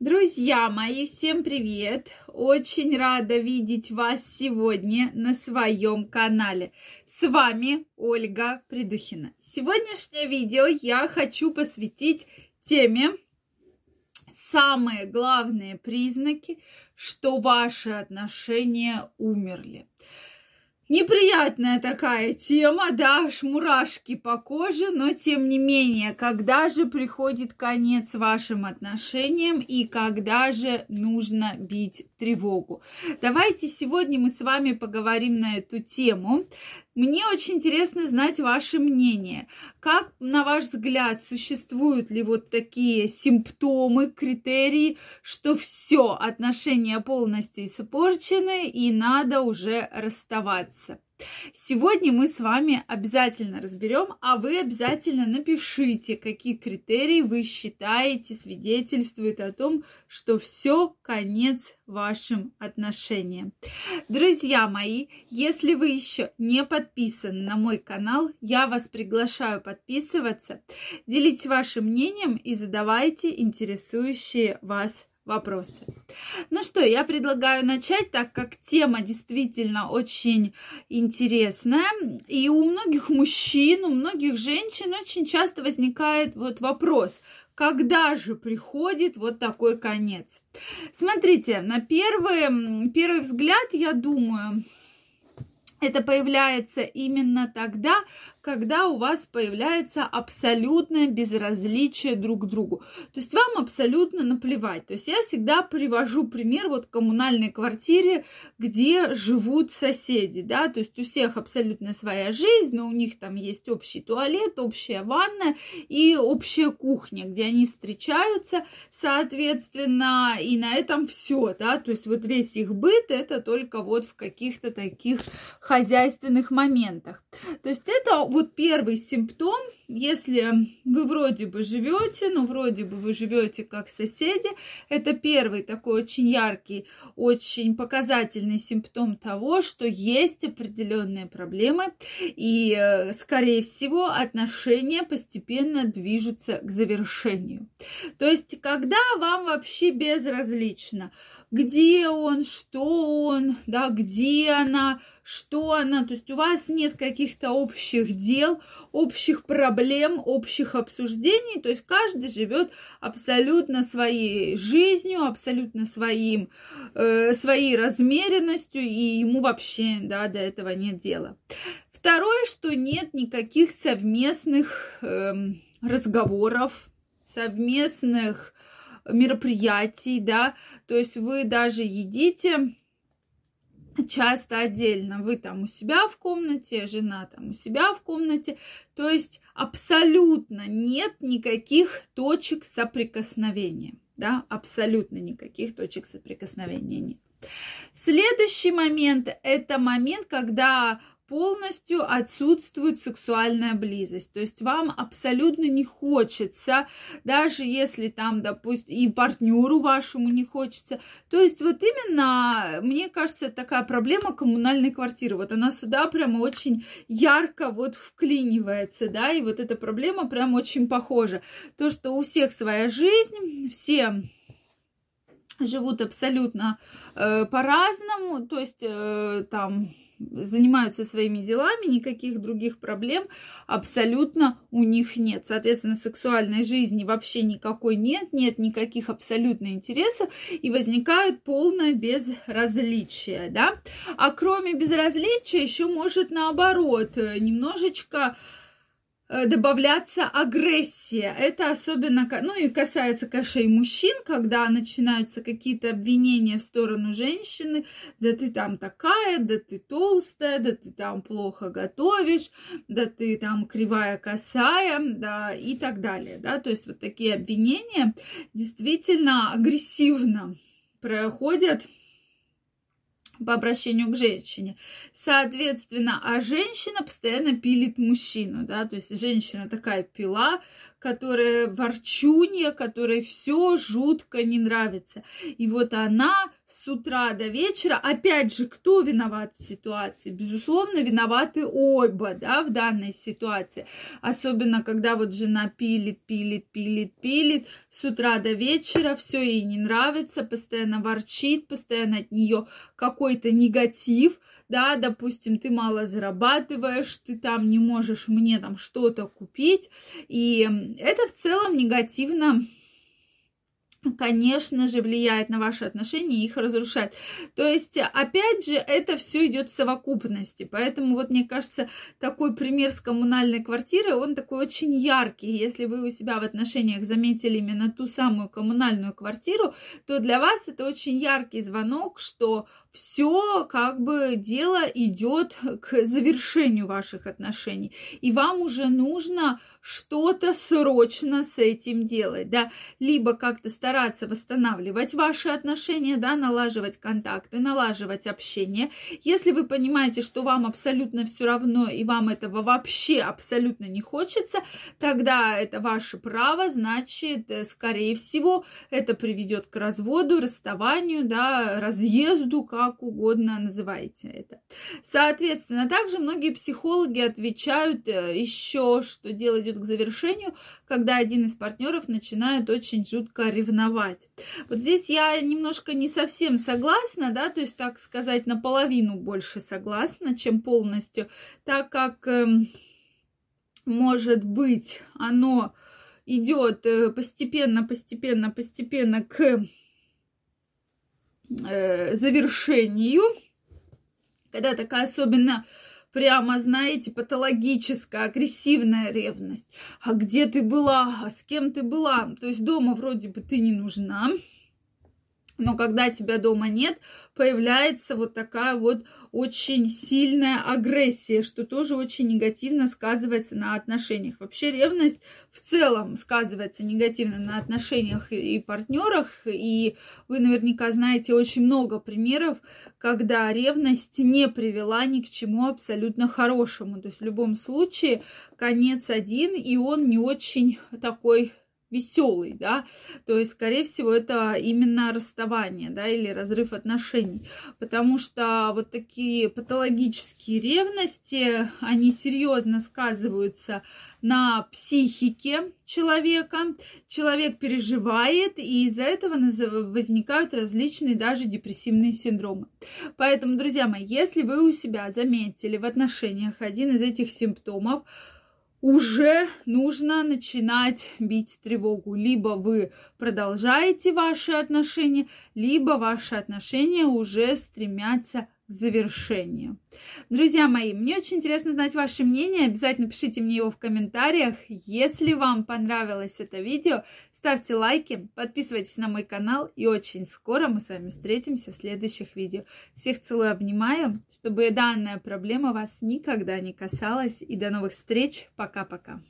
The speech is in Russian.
Друзья мои, всем привет! Очень рада видеть вас сегодня на своем канале. С вами Ольга Придухина. Сегодняшнее видео я хочу посвятить теме самые главные признаки, что ваши отношения умерли. Неприятная такая тема, да, аж мурашки по коже, но тем не менее, когда же приходит конец вашим отношениям и когда же нужно бить тревогу? Давайте сегодня мы с вами поговорим на эту тему. Мне очень интересно знать ваше мнение. Как, на ваш взгляд, существуют ли вот такие симптомы, критерии, что все, отношения полностью испорчены и надо уже расставаться? Сегодня мы с вами обязательно разберем, а вы обязательно напишите, какие критерии вы считаете свидетельствуют о том, что все конец вашим отношениям. Друзья мои, если вы еще не подписаны на мой канал, я вас приглашаю подписываться, делитесь вашим мнением и задавайте интересующие вас вопросы. Ну что, я предлагаю начать, так как тема действительно очень интересная. И у многих мужчин, у многих женщин очень часто возникает вот вопрос, когда же приходит вот такой конец? Смотрите, на первый, первый взгляд, я думаю, это появляется именно тогда, когда у вас появляется абсолютное безразличие друг к другу. То есть вам абсолютно наплевать. То есть я всегда привожу пример вот коммунальной квартире, где живут соседи, да, то есть у всех абсолютно своя жизнь, но у них там есть общий туалет, общая ванная и общая кухня, где они встречаются, соответственно, и на этом все, да, то есть вот весь их быт это только вот в каких-то таких хозяйственных моментах. То есть это вот первый симптом, если вы вроде бы живете, но вроде бы вы живете как соседи, это первый такой очень яркий, очень показательный симптом того, что есть определенные проблемы, и, э, скорее всего, отношения постепенно движутся к завершению. То есть, когда вам вообще безразлично, где он, что он, да, где она, что она, то есть у вас нет каких-то общих дел, общих проблем, общих обсуждений, то есть каждый живет абсолютно своей жизнью, абсолютно своим, э, своей размеренностью, и ему вообще, да, до этого нет дела. Второе, что нет никаких совместных э, разговоров, совместных мероприятий, да, то есть вы даже едите часто отдельно. Вы там у себя в комнате, жена там у себя в комнате. То есть абсолютно нет никаких точек соприкосновения. Да, абсолютно никаких точек соприкосновения нет. Следующий момент – это момент, когда полностью отсутствует сексуальная близость. То есть вам абсолютно не хочется, даже если там, допустим, и партнеру вашему не хочется. То есть вот именно, мне кажется, такая проблема коммунальной квартиры. Вот она сюда прямо очень ярко вот вклинивается, да, и вот эта проблема прям очень похожа. То, что у всех своя жизнь, все живут абсолютно э, по-разному, то есть э, там занимаются своими делами, никаких других проблем абсолютно у них нет. Соответственно, сексуальной жизни вообще никакой нет, нет никаких абсолютно интересов, и возникает полное безразличие, да. А кроме безразличия еще может наоборот немножечко Э, добавляться агрессия. Это особенно, ну и касается кошей мужчин, когда начинаются какие-то обвинения в сторону женщины, да ты там такая, да ты толстая, да ты там плохо готовишь, да ты там кривая косая, да и так далее, да, то есть вот такие обвинения действительно агрессивно проходят по обращению к женщине. Соответственно, а женщина постоянно пилит мужчину, да, то есть женщина такая пила, которая ворчунья, которой все жутко не нравится. И вот она с утра до вечера, опять же, кто виноват в ситуации? Безусловно, виноваты оба, да, в данной ситуации. Особенно, когда вот жена пилит, пилит, пилит, пилит, с утра до вечера, все ей не нравится, постоянно ворчит, постоянно от нее какой-то негатив, да, допустим, ты мало зарабатываешь, ты там не можешь мне там что-то купить, и это в целом негативно конечно же, влияет на ваши отношения и их разрушает. То есть, опять же, это все идет в совокупности. Поэтому, вот мне кажется, такой пример с коммунальной квартирой, он такой очень яркий. Если вы у себя в отношениях заметили именно ту самую коммунальную квартиру, то для вас это очень яркий звонок, что все как бы дело идет к завершению ваших отношений. И вам уже нужно что-то срочно с этим делать, да, либо как-то стараться восстанавливать ваши отношения, да, налаживать контакты, налаживать общение. Если вы понимаете, что вам абсолютно все равно и вам этого вообще абсолютно не хочется, тогда это ваше право, значит, э, скорее всего, это приведет к разводу, расставанию, да, разъезду, как угодно называйте это. Соответственно, также многие психологи отвечают э, еще, что дело идет к завершению, когда один из партнеров начинает очень жутко ревновать. Вот здесь я немножко не совсем согласна, да, то есть, так сказать, наполовину больше согласна, чем полностью, так как, э, может быть, оно идет э, постепенно, постепенно, постепенно к э, завершению, когда такая особенно прямо, знаете, патологическая, агрессивная ревность. А где ты была? А с кем ты была? То есть дома вроде бы ты не нужна, но когда тебя дома нет, появляется вот такая вот очень сильная агрессия, что тоже очень негативно сказывается на отношениях. Вообще ревность в целом сказывается негативно на отношениях и партнерах, и вы наверняка знаете очень много примеров, когда ревность не привела ни к чему абсолютно хорошему. То есть в любом случае конец один, и он не очень такой веселый, да, то есть, скорее всего, это именно расставание, да, или разрыв отношений, потому что вот такие патологические ревности, они серьезно сказываются на психике человека, человек переживает, и из-за этого возникают различные даже депрессивные синдромы. Поэтому, друзья мои, если вы у себя заметили в отношениях один из этих симптомов, уже нужно начинать бить тревогу. Либо вы продолжаете ваши отношения, либо ваши отношения уже стремятся к завершению. Друзья мои, мне очень интересно знать ваше мнение. Обязательно пишите мне его в комментариях. Если вам понравилось это видео, ставьте лайки, подписывайтесь на мой канал. И очень скоро мы с вами встретимся в следующих видео. Всех целую, обнимаю, чтобы данная проблема вас никогда не касалась. И до новых встреч. Пока-пока.